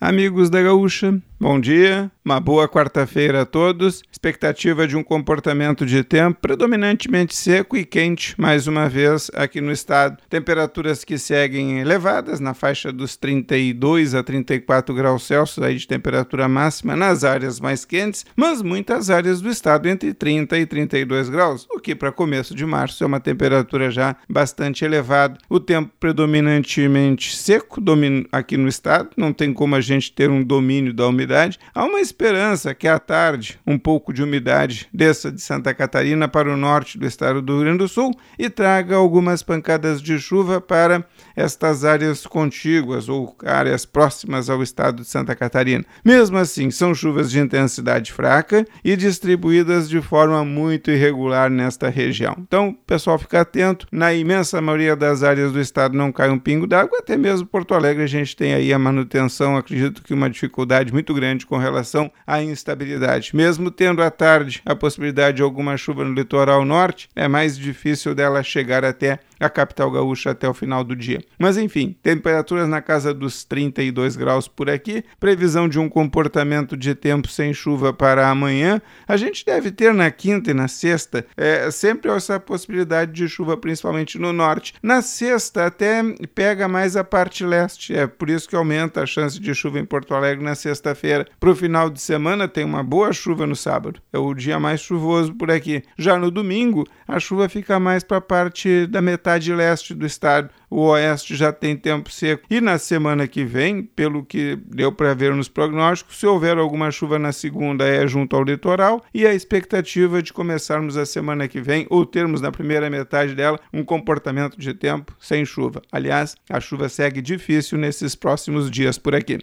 Amigos da Gaúcha, bom dia, uma boa quarta-feira a todos. Expectativa de um comportamento de tempo predominantemente seco e quente, mais uma vez aqui no estado. Temperaturas que seguem elevadas, na faixa dos 32 a 34 graus Celsius aí de temperatura máxima nas áreas mais quentes, mas muitas áreas do estado entre 30 e 32 graus, o que para começo de março é uma temperatura já bastante elevada. O tempo predominantemente seco aqui no estado, não tem como a gente ter um domínio da umidade, há uma esperança que à tarde um pouco de umidade desça de Santa Catarina para o norte do estado do Rio Grande do Sul e traga algumas pancadas de chuva para estas áreas contíguas ou áreas próximas ao estado de Santa Catarina. Mesmo assim, são chuvas de intensidade fraca e distribuídas de forma muito irregular nesta região. Então, pessoal, fica atento. Na imensa maioria das áreas do estado não cai um pingo d'água, até mesmo Porto Alegre a gente tem aí a manutenção, acredito que uma dificuldade muito grande com relação à instabilidade. Mesmo tendo à tarde a possibilidade de alguma chuva no litoral norte, é mais difícil dela chegar até a capital gaúcha até o final do dia. Mas enfim, temperaturas na casa dos 32 graus por aqui, previsão de um comportamento de tempo sem chuva para amanhã. A gente deve ter na quinta e na sexta é, sempre essa possibilidade de chuva, principalmente no norte. Na sexta até pega mais a parte leste, é por isso que aumenta a chance de chuva em Porto Alegre na sexta-feira. Para o final de semana tem uma boa chuva no sábado, é o dia mais chuvoso por aqui. Já no domingo, a chuva fica mais para a parte da metade metade leste do estado. O oeste já tem tempo seco. E na semana que vem, pelo que deu para ver nos prognósticos, se houver alguma chuva na segunda é junto ao litoral e a expectativa de começarmos a semana que vem, ou termos na primeira metade dela, um comportamento de tempo sem chuva. Aliás, a chuva segue difícil nesses próximos dias por aqui.